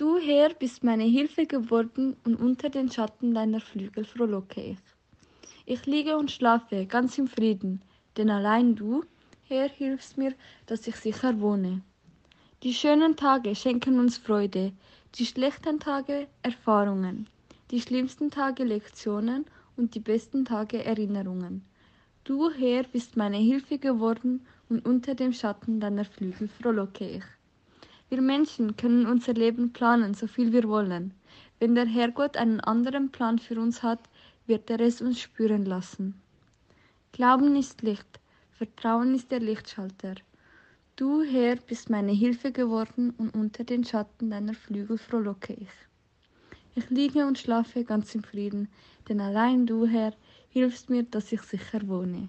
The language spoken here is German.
Du, Herr, bist meine Hilfe geworden, und unter den Schatten deiner Flügel frohlocke ich. Ich liege und schlafe ganz im Frieden, denn allein du, Herr, hilfst mir, dass ich sicher wohne. Die schönen Tage schenken uns Freude, die schlechten Tage Erfahrungen, die schlimmsten Tage Lektionen und die besten Tage Erinnerungen. Du, Herr, bist meine Hilfe geworden, und unter dem Schatten deiner Flügel frohlocke ich. Wir Menschen können unser Leben planen, so viel wir wollen. Wenn der Herrgott einen anderen Plan für uns hat, wird er es uns spüren lassen. Glauben ist Licht, Vertrauen ist der Lichtschalter. Du, Herr, bist meine Hilfe geworden und unter den Schatten deiner Flügel frohlocke ich. Ich liege und schlafe ganz im Frieden, denn allein du, Herr, hilfst mir, dass ich sicher wohne.